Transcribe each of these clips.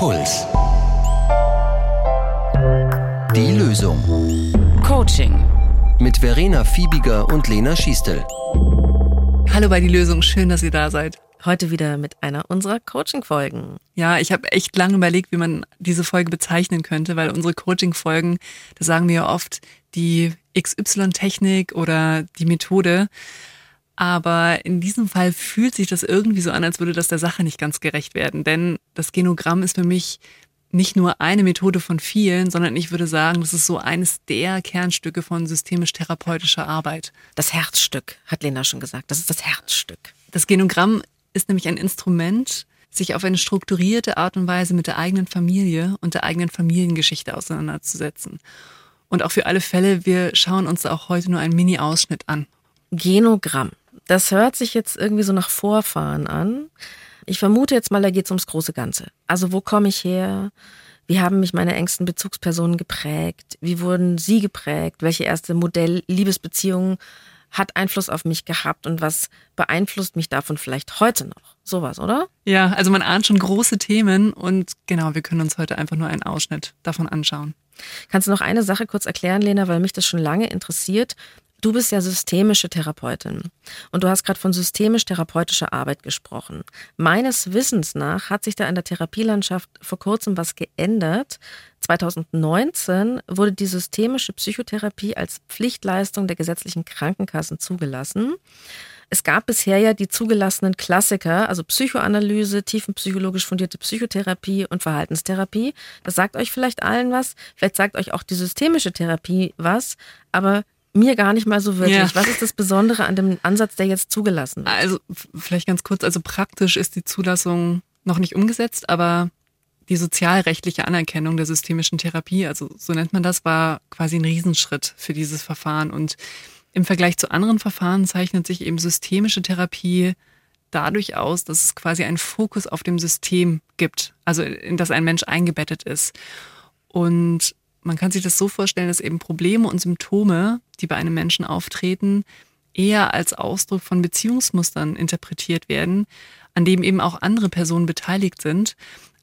Puls. Die Lösung. Coaching. Mit Verena Fiebiger und Lena Schiestel. Hallo bei Die Lösung, schön, dass ihr da seid. Heute wieder mit einer unserer Coaching-Folgen. Ja, ich habe echt lange überlegt, wie man diese Folge bezeichnen könnte, weil unsere Coaching-Folgen, da sagen wir ja oft die XY-Technik oder die Methode. Aber in diesem Fall fühlt sich das irgendwie so an, als würde das der Sache nicht ganz gerecht werden. Denn das Genogramm ist für mich nicht nur eine Methode von vielen, sondern ich würde sagen, das ist so eines der Kernstücke von systemisch-therapeutischer Arbeit. Das Herzstück, hat Lena schon gesagt. Das ist das Herzstück. Das Genogramm ist nämlich ein Instrument, sich auf eine strukturierte Art und Weise mit der eigenen Familie und der eigenen Familiengeschichte auseinanderzusetzen. Und auch für alle Fälle, wir schauen uns auch heute nur einen Mini-Ausschnitt an. Genogramm. Das hört sich jetzt irgendwie so nach Vorfahren an. Ich vermute jetzt mal, da geht es ums große Ganze. Also wo komme ich her? Wie haben mich meine engsten Bezugspersonen geprägt? Wie wurden sie geprägt? Welche erste Modell-Liebesbeziehung hat Einfluss auf mich gehabt und was beeinflusst mich davon vielleicht heute noch? Sowas, oder? Ja, also man ahnt schon große Themen und genau, wir können uns heute einfach nur einen Ausschnitt davon anschauen. Kannst du noch eine Sache kurz erklären, Lena, weil mich das schon lange interessiert? Du bist ja systemische Therapeutin und du hast gerade von systemisch-therapeutischer Arbeit gesprochen. Meines Wissens nach hat sich da in der Therapielandschaft vor kurzem was geändert. 2019 wurde die systemische Psychotherapie als Pflichtleistung der gesetzlichen Krankenkassen zugelassen. Es gab bisher ja die zugelassenen Klassiker, also Psychoanalyse, tiefenpsychologisch fundierte Psychotherapie und Verhaltenstherapie. Das sagt euch vielleicht allen was. Vielleicht sagt euch auch die systemische Therapie was. Aber mir gar nicht mal so wirklich. Ja. Was ist das Besondere an dem Ansatz, der jetzt zugelassen wird? Also vielleicht ganz kurz, also praktisch ist die Zulassung noch nicht umgesetzt, aber die sozialrechtliche Anerkennung der systemischen Therapie, also so nennt man das, war quasi ein Riesenschritt für dieses Verfahren. Und im Vergleich zu anderen Verfahren zeichnet sich eben systemische Therapie dadurch aus, dass es quasi einen Fokus auf dem System gibt, also in das ein Mensch eingebettet ist. Und man kann sich das so vorstellen, dass eben Probleme und Symptome, die bei einem Menschen auftreten, eher als Ausdruck von Beziehungsmustern interpretiert werden, an dem eben auch andere Personen beteiligt sind,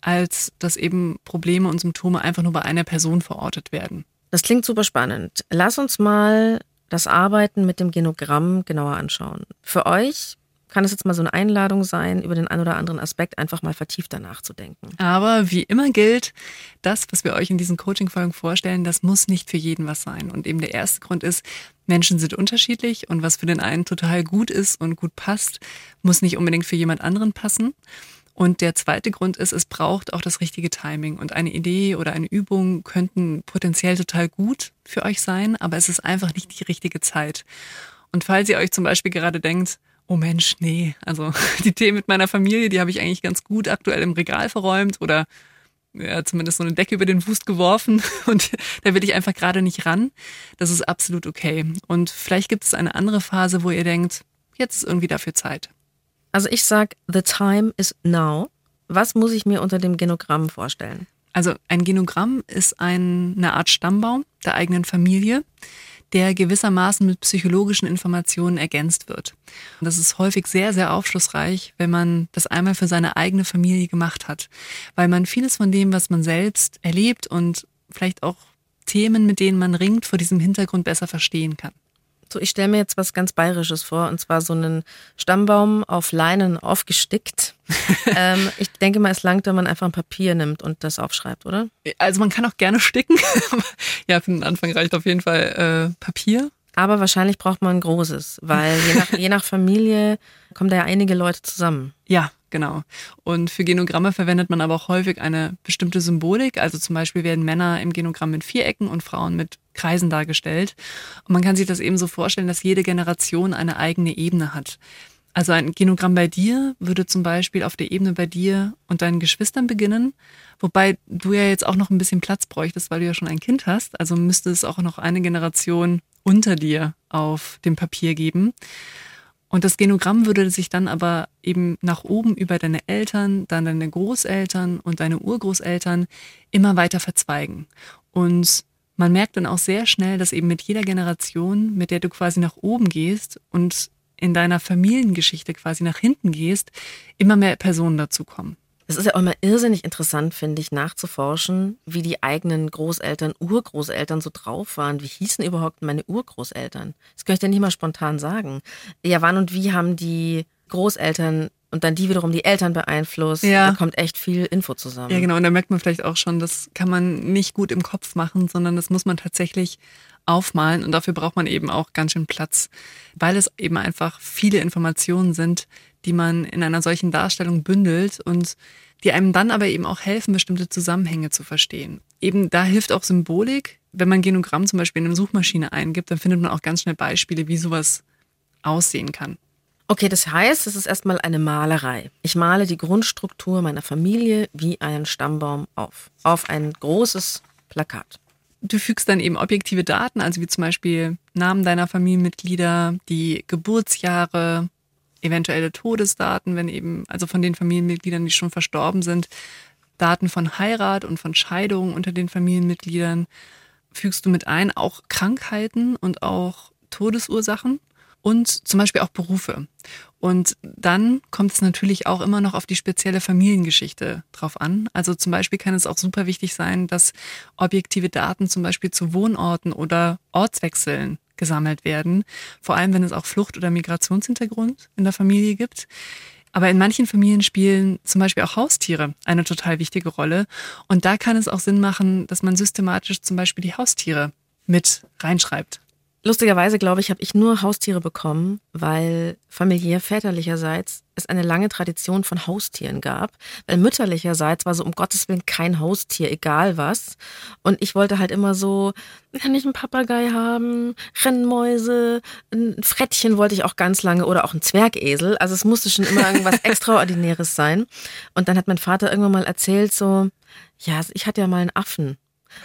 als dass eben Probleme und Symptome einfach nur bei einer Person verortet werden. Das klingt super spannend. Lass uns mal das Arbeiten mit dem Genogramm genauer anschauen. Für euch kann es jetzt mal so eine Einladung sein, über den einen oder anderen Aspekt einfach mal vertiefter nachzudenken. Aber wie immer gilt, das, was wir euch in diesen Coaching-Folgen vorstellen, das muss nicht für jeden was sein. Und eben der erste Grund ist, Menschen sind unterschiedlich und was für den einen total gut ist und gut passt, muss nicht unbedingt für jemand anderen passen. Und der zweite Grund ist, es braucht auch das richtige Timing. Und eine Idee oder eine Übung könnten potenziell total gut für euch sein, aber es ist einfach nicht die richtige Zeit. Und falls ihr euch zum Beispiel gerade denkt, oh Mensch, nee, also die Themen mit meiner Familie, die habe ich eigentlich ganz gut aktuell im Regal verräumt oder ja, zumindest so eine Decke über den Wust geworfen und da will ich einfach gerade nicht ran. Das ist absolut okay. Und vielleicht gibt es eine andere Phase, wo ihr denkt, jetzt ist irgendwie dafür Zeit. Also ich sag, the time is now. Was muss ich mir unter dem Genogramm vorstellen? Also ein Genogramm ist ein, eine Art Stammbaum der eigenen Familie der gewissermaßen mit psychologischen Informationen ergänzt wird. Und das ist häufig sehr, sehr aufschlussreich, wenn man das einmal für seine eigene Familie gemacht hat, weil man vieles von dem, was man selbst erlebt und vielleicht auch Themen, mit denen man ringt, vor diesem Hintergrund besser verstehen kann. So, ich stelle mir jetzt was ganz Bayerisches vor, und zwar so einen Stammbaum auf Leinen aufgestickt. ähm, ich denke mal, es langt, wenn man einfach ein Papier nimmt und das aufschreibt, oder? Also man kann auch gerne sticken. ja, für den Anfang reicht auf jeden Fall äh, Papier. Aber wahrscheinlich braucht man ein großes, weil je nach, je nach Familie kommen da ja einige Leute zusammen. Ja, genau. Und für Genogramme verwendet man aber auch häufig eine bestimmte Symbolik. Also zum Beispiel werden Männer im Genogramm mit Vierecken und Frauen mit Kreisen dargestellt. Und man kann sich das eben so vorstellen, dass jede Generation eine eigene Ebene hat. Also ein Genogramm bei dir würde zum Beispiel auf der Ebene bei dir und deinen Geschwistern beginnen, wobei du ja jetzt auch noch ein bisschen Platz bräuchtest, weil du ja schon ein Kind hast. Also müsste es auch noch eine Generation unter dir auf dem Papier geben. Und das Genogramm würde sich dann aber eben nach oben über deine Eltern, dann deine Großeltern und deine Urgroßeltern immer weiter verzweigen. Und man merkt dann auch sehr schnell, dass eben mit jeder Generation, mit der du quasi nach oben gehst und in deiner Familiengeschichte quasi nach hinten gehst, immer mehr Personen dazu kommen. Es ist ja auch immer irrsinnig interessant, finde ich, nachzuforschen, wie die eigenen Großeltern, Urgroßeltern so drauf waren. Wie hießen überhaupt meine Urgroßeltern? Das kann ich dir nicht mal spontan sagen. Ja, wann und wie haben die Großeltern und dann die wiederum die Eltern beeinflusst. Ja. Da kommt echt viel Info zusammen. Ja, genau. Und da merkt man vielleicht auch schon, das kann man nicht gut im Kopf machen, sondern das muss man tatsächlich aufmalen. Und dafür braucht man eben auch ganz schön Platz, weil es eben einfach viele Informationen sind, die man in einer solchen Darstellung bündelt und die einem dann aber eben auch helfen, bestimmte Zusammenhänge zu verstehen. Eben da hilft auch Symbolik. Wenn man Genogramm zum Beispiel in eine Suchmaschine eingibt, dann findet man auch ganz schnell Beispiele, wie sowas aussehen kann. Okay, das heißt, es ist erstmal eine Malerei. Ich male die Grundstruktur meiner Familie wie einen Stammbaum auf. Auf ein großes Plakat. Du fügst dann eben objektive Daten, also wie zum Beispiel Namen deiner Familienmitglieder, die Geburtsjahre, eventuelle Todesdaten, wenn eben, also von den Familienmitgliedern, die schon verstorben sind, Daten von Heirat und von Scheidung unter den Familienmitgliedern. Fügst du mit ein, auch Krankheiten und auch Todesursachen und zum Beispiel auch Berufe. Und dann kommt es natürlich auch immer noch auf die spezielle Familiengeschichte drauf an. Also zum Beispiel kann es auch super wichtig sein, dass objektive Daten zum Beispiel zu Wohnorten oder Ortswechseln gesammelt werden. Vor allem, wenn es auch Flucht- oder Migrationshintergrund in der Familie gibt. Aber in manchen Familien spielen zum Beispiel auch Haustiere eine total wichtige Rolle. Und da kann es auch Sinn machen, dass man systematisch zum Beispiel die Haustiere mit reinschreibt. Lustigerweise, glaube ich, habe ich nur Haustiere bekommen, weil familiär väterlicherseits es eine lange Tradition von Haustieren gab. Weil mütterlicherseits war so um Gottes Willen kein Haustier, egal was. Und ich wollte halt immer so, kann ich einen Papagei haben, Rennmäuse, ein Frettchen wollte ich auch ganz lange oder auch ein Zwergesel. Also es musste schon immer irgendwas Extraordinäres sein. Und dann hat mein Vater irgendwann mal erzählt so, ja, ich hatte ja mal einen Affen.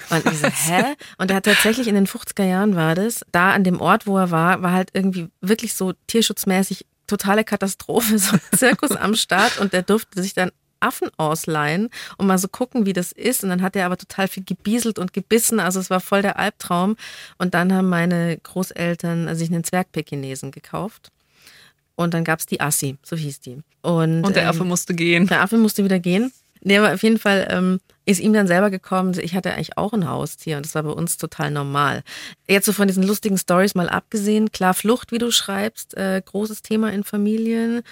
Und ich so, hä? Und er hat tatsächlich in den 50er Jahren war das, da an dem Ort, wo er war, war halt irgendwie wirklich so tierschutzmäßig totale Katastrophe, so ein Zirkus am Start und der durfte sich dann Affen ausleihen und mal so gucken, wie das ist. Und dann hat er aber total viel gebieselt und gebissen. Also es war voll der Albtraum. Und dann haben meine Großeltern sich einen Zwergpekinesen gekauft. Und dann gab es die Assi, so hieß die. Und, und der Affe ähm, musste gehen. Der Affe musste wieder gehen. Nee, aber auf jeden Fall ähm, ist ihm dann selber gekommen, ich hatte eigentlich auch ein Haustier und das war bei uns total normal. Jetzt so von diesen lustigen Stories mal abgesehen, klar, Flucht, wie du schreibst, äh, großes Thema in Familien.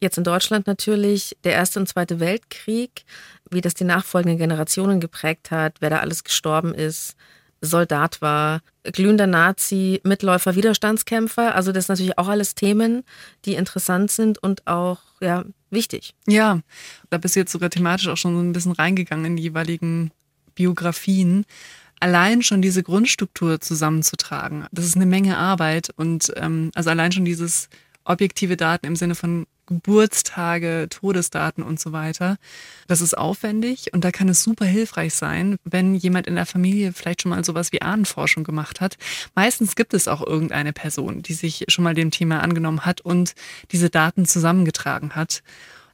Jetzt in Deutschland natürlich der Erste und Zweite Weltkrieg, wie das die nachfolgenden Generationen geprägt hat, wer da alles gestorben ist. Soldat war, glühender Nazi, Mitläufer, Widerstandskämpfer. Also das sind natürlich auch alles Themen, die interessant sind und auch ja wichtig. Ja, da bist du jetzt sogar thematisch auch schon so ein bisschen reingegangen in die jeweiligen Biografien. Allein schon diese Grundstruktur zusammenzutragen, das ist eine Menge Arbeit und ähm, also allein schon dieses objektive Daten im Sinne von Geburtstage, Todesdaten und so weiter. Das ist aufwendig und da kann es super hilfreich sein, wenn jemand in der Familie vielleicht schon mal sowas wie Ahnenforschung gemacht hat. Meistens gibt es auch irgendeine Person, die sich schon mal dem Thema angenommen hat und diese Daten zusammengetragen hat.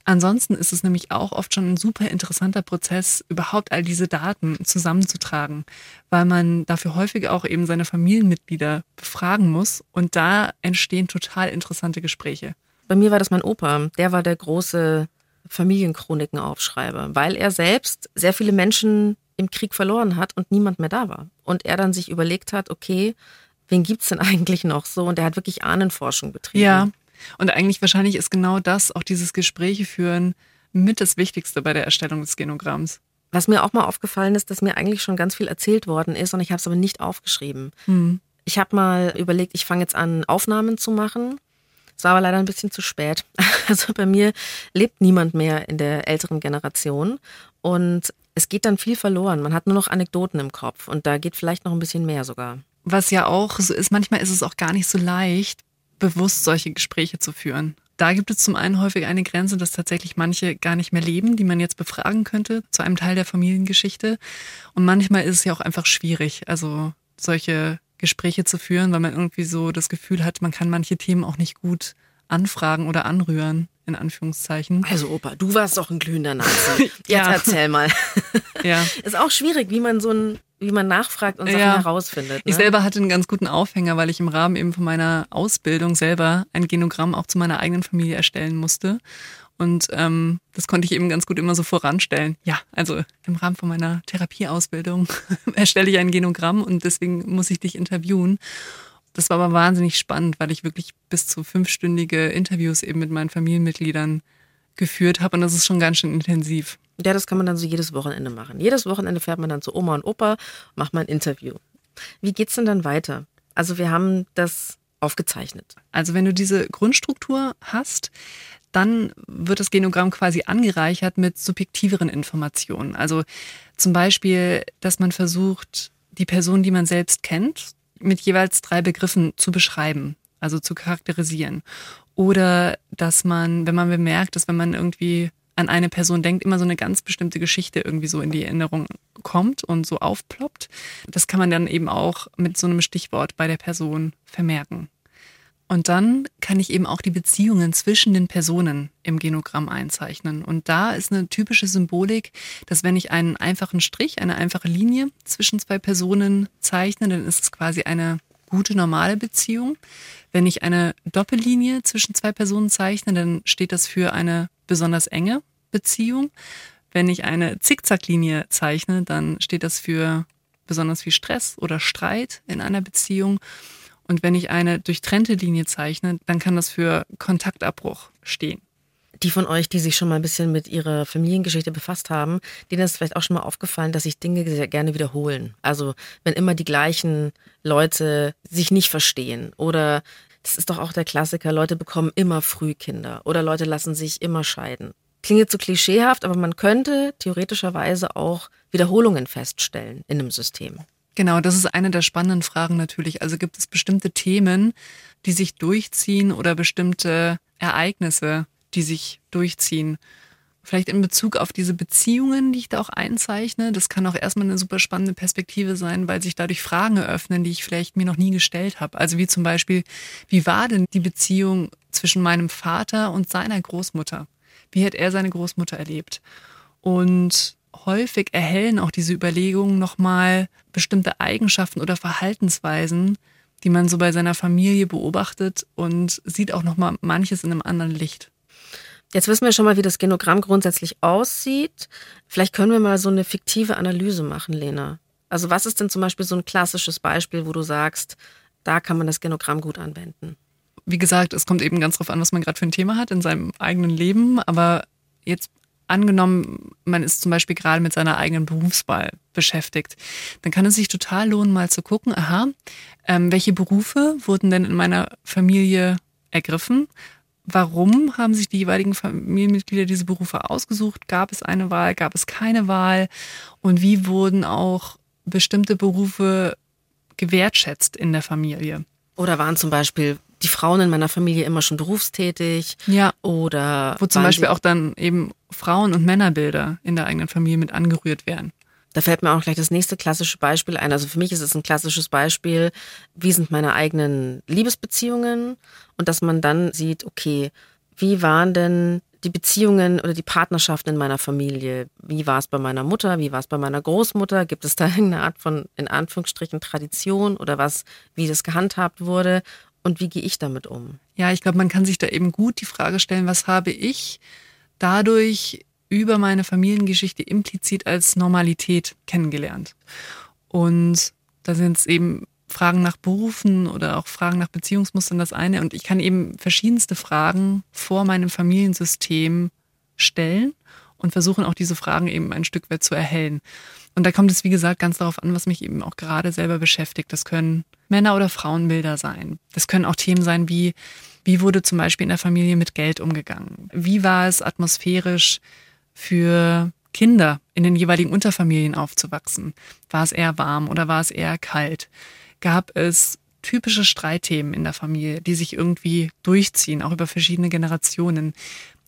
Ansonsten ist es nämlich auch oft schon ein super interessanter Prozess, überhaupt all diese Daten zusammenzutragen, weil man dafür häufig auch eben seine Familienmitglieder befragen muss und da entstehen total interessante Gespräche. Bei mir war das mein Opa, der war der große Familienchroniken-Aufschreiber, weil er selbst sehr viele Menschen im Krieg verloren hat und niemand mehr da war. Und er dann sich überlegt hat, okay, wen gibt's denn eigentlich noch so? Und er hat wirklich Ahnenforschung betrieben. Ja, und eigentlich wahrscheinlich ist genau das, auch dieses Gespräche führen, mit das Wichtigste bei der Erstellung des Genogramms. Was mir auch mal aufgefallen ist, dass mir eigentlich schon ganz viel erzählt worden ist und ich habe es aber nicht aufgeschrieben. Hm. Ich habe mal überlegt, ich fange jetzt an, Aufnahmen zu machen. Es war aber leider ein bisschen zu spät. Also bei mir lebt niemand mehr in der älteren Generation und es geht dann viel verloren. Man hat nur noch Anekdoten im Kopf und da geht vielleicht noch ein bisschen mehr sogar. Was ja auch so ist, manchmal ist es auch gar nicht so leicht, bewusst solche Gespräche zu führen. Da gibt es zum einen häufig eine Grenze, dass tatsächlich manche gar nicht mehr leben, die man jetzt befragen könnte zu einem Teil der Familiengeschichte. Und manchmal ist es ja auch einfach schwierig, also solche Gespräche zu führen, weil man irgendwie so das Gefühl hat, man kann manche Themen auch nicht gut anfragen oder anrühren, in Anführungszeichen. Also Opa, du warst doch ein glühender Nazi. Jetzt ja. erzähl mal. ja. Ist auch schwierig, wie man so ein wie man nachfragt und Sachen ja. herausfindet. Ne? Ich selber hatte einen ganz guten Aufhänger, weil ich im Rahmen eben von meiner Ausbildung selber ein Genogramm auch zu meiner eigenen Familie erstellen musste. Und ähm, das konnte ich eben ganz gut immer so voranstellen. Ja, also im Rahmen von meiner Therapieausbildung erstelle ich ein Genogramm und deswegen muss ich dich interviewen. Das war aber wahnsinnig spannend, weil ich wirklich bis zu fünfstündige Interviews eben mit meinen Familienmitgliedern geführt habe und das ist schon ganz schön intensiv. Ja, das kann man dann so jedes Wochenende machen. Jedes Wochenende fährt man dann zu Oma und Opa, macht mal ein Interview. Wie geht's denn dann weiter? Also wir haben das aufgezeichnet. Also wenn du diese Grundstruktur hast, dann wird das Genogramm quasi angereichert mit subjektiveren Informationen. Also zum Beispiel, dass man versucht, die Person, die man selbst kennt, mit jeweils drei Begriffen zu beschreiben, also zu charakterisieren. Oder dass man, wenn man bemerkt, dass wenn man irgendwie an eine Person denkt, immer so eine ganz bestimmte Geschichte irgendwie so in die Erinnerung kommt und so aufploppt. Das kann man dann eben auch mit so einem Stichwort bei der Person vermerken. Und dann kann ich eben auch die Beziehungen zwischen den Personen im Genogramm einzeichnen. Und da ist eine typische Symbolik, dass wenn ich einen einfachen Strich, eine einfache Linie zwischen zwei Personen zeichne, dann ist es quasi eine gute, normale Beziehung. Wenn ich eine Doppellinie zwischen zwei Personen zeichne, dann steht das für eine besonders enge Beziehung. Wenn ich eine Zickzacklinie zeichne, dann steht das für besonders viel Stress oder Streit in einer Beziehung. Und wenn ich eine durchtrennte Linie zeichne, dann kann das für Kontaktabbruch stehen. Die von euch, die sich schon mal ein bisschen mit ihrer Familiengeschichte befasst haben, denen ist vielleicht auch schon mal aufgefallen, dass sich Dinge sehr gerne wiederholen. Also wenn immer die gleichen Leute sich nicht verstehen oder das ist doch auch der Klassiker, Leute bekommen immer früh Kinder oder Leute lassen sich immer scheiden. Klingt jetzt so klischeehaft, aber man könnte theoretischerweise auch Wiederholungen feststellen in einem System. Genau, das ist eine der spannenden Fragen natürlich. Also gibt es bestimmte Themen, die sich durchziehen oder bestimmte Ereignisse, die sich durchziehen? Vielleicht in Bezug auf diese Beziehungen, die ich da auch einzeichne. Das kann auch erstmal eine super spannende Perspektive sein, weil sich dadurch Fragen eröffnen, die ich vielleicht mir noch nie gestellt habe. Also wie zum Beispiel, wie war denn die Beziehung zwischen meinem Vater und seiner Großmutter? Wie hat er seine Großmutter erlebt? Und häufig erhellen auch diese Überlegungen nochmal bestimmte Eigenschaften oder Verhaltensweisen, die man so bei seiner Familie beobachtet und sieht auch nochmal manches in einem anderen Licht. Jetzt wissen wir schon mal, wie das Genogramm grundsätzlich aussieht. Vielleicht können wir mal so eine fiktive Analyse machen, Lena. Also was ist denn zum Beispiel so ein klassisches Beispiel, wo du sagst, da kann man das Genogramm gut anwenden? Wie gesagt, es kommt eben ganz drauf an, was man gerade für ein Thema hat in seinem eigenen Leben. Aber jetzt angenommen, man ist zum Beispiel gerade mit seiner eigenen Berufswahl beschäftigt, dann kann es sich total lohnen, mal zu gucken, aha, ähm, welche Berufe wurden denn in meiner Familie ergriffen? Warum haben sich die jeweiligen Familienmitglieder diese Berufe ausgesucht? Gab es eine Wahl? Gab es keine Wahl? Und wie wurden auch bestimmte Berufe gewertschätzt in der Familie? Oder waren zum Beispiel die Frauen in meiner Familie immer schon berufstätig. Ja. Oder wo zum Beispiel auch dann eben Frauen- und Männerbilder in der eigenen Familie mit angerührt werden. Da fällt mir auch gleich das nächste klassische Beispiel ein. Also für mich ist es ein klassisches Beispiel, wie sind meine eigenen Liebesbeziehungen und dass man dann sieht, okay, wie waren denn die Beziehungen oder die Partnerschaften in meiner Familie? Wie war es bei meiner Mutter? Wie war es bei meiner Großmutter? Gibt es da irgendeine Art von, in Anführungsstrichen, Tradition oder was, wie das gehandhabt wurde? und wie gehe ich damit um? Ja, ich glaube, man kann sich da eben gut die Frage stellen, was habe ich dadurch über meine Familiengeschichte implizit als Normalität kennengelernt? Und da sind es eben Fragen nach Berufen oder auch Fragen nach Beziehungsmustern das eine. Und ich kann eben verschiedenste Fragen vor meinem Familiensystem stellen und versuchen auch diese Fragen eben ein Stück weit zu erhellen. Und da kommt es, wie gesagt, ganz darauf an, was mich eben auch gerade selber beschäftigt. Das können Männer- oder Frauenbilder sein. Das können auch Themen sein wie, wie wurde zum Beispiel in der Familie mit Geld umgegangen? Wie war es atmosphärisch für Kinder in den jeweiligen Unterfamilien aufzuwachsen? War es eher warm oder war es eher kalt? Gab es typische Streitthemen in der Familie, die sich irgendwie durchziehen, auch über verschiedene Generationen?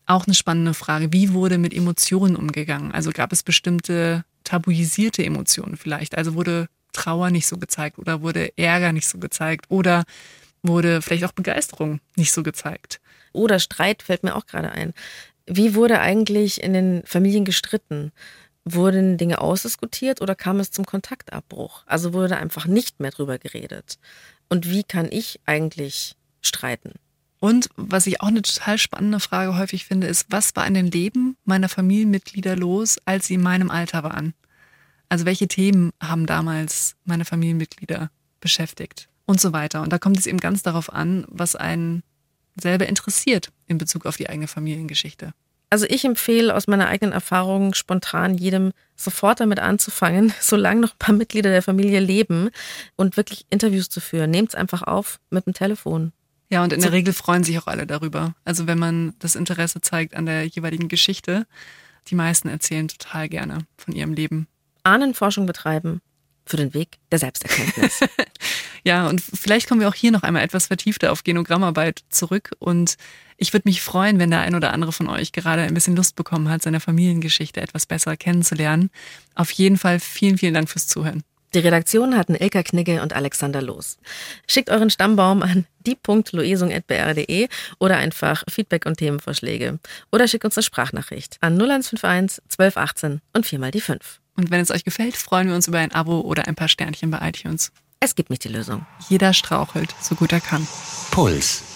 Auch eine spannende Frage. Wie wurde mit Emotionen umgegangen? Also gab es bestimmte tabuisierte Emotionen vielleicht? Also wurde Trauer nicht so gezeigt oder wurde Ärger nicht so gezeigt oder wurde vielleicht auch Begeisterung nicht so gezeigt? Oder Streit fällt mir auch gerade ein. Wie wurde eigentlich in den Familien gestritten? Wurden Dinge ausdiskutiert oder kam es zum Kontaktabbruch? Also wurde einfach nicht mehr drüber geredet. Und wie kann ich eigentlich streiten? Und was ich auch eine total spannende Frage häufig finde, ist, was war in den Leben meiner Familienmitglieder los, als sie in meinem Alter waren? Also welche Themen haben damals meine Familienmitglieder beschäftigt und so weiter. Und da kommt es eben ganz darauf an, was einen selber interessiert in Bezug auf die eigene Familiengeschichte. Also ich empfehle aus meiner eigenen Erfahrung spontan jedem sofort damit anzufangen, solange noch ein paar Mitglieder der Familie leben und wirklich Interviews zu führen. Nehmt es einfach auf mit dem Telefon. Ja, und in der Regel freuen sich auch alle darüber. Also wenn man das Interesse zeigt an der jeweiligen Geschichte, die meisten erzählen total gerne von ihrem Leben. Ahnenforschung betreiben für den Weg der Selbsterkenntnis. ja, und vielleicht kommen wir auch hier noch einmal etwas vertiefter auf Genogrammarbeit zurück. Und ich würde mich freuen, wenn der ein oder andere von euch gerade ein bisschen Lust bekommen hat, seine Familiengeschichte etwas besser kennenzulernen. Auf jeden Fall vielen, vielen Dank fürs Zuhören. Die Redaktion hatten Ilka Knigge und Alexander Los. Schickt euren Stammbaum an die.loesung.br.de oder einfach Feedback und Themenvorschläge. Oder schickt uns eine Sprachnachricht an 0151 1218 und viermal die 5. Und wenn es euch gefällt, freuen wir uns über ein Abo oder ein paar Sternchen bei iTunes. Es gibt nicht die Lösung. Jeder strauchelt, so gut er kann. Puls.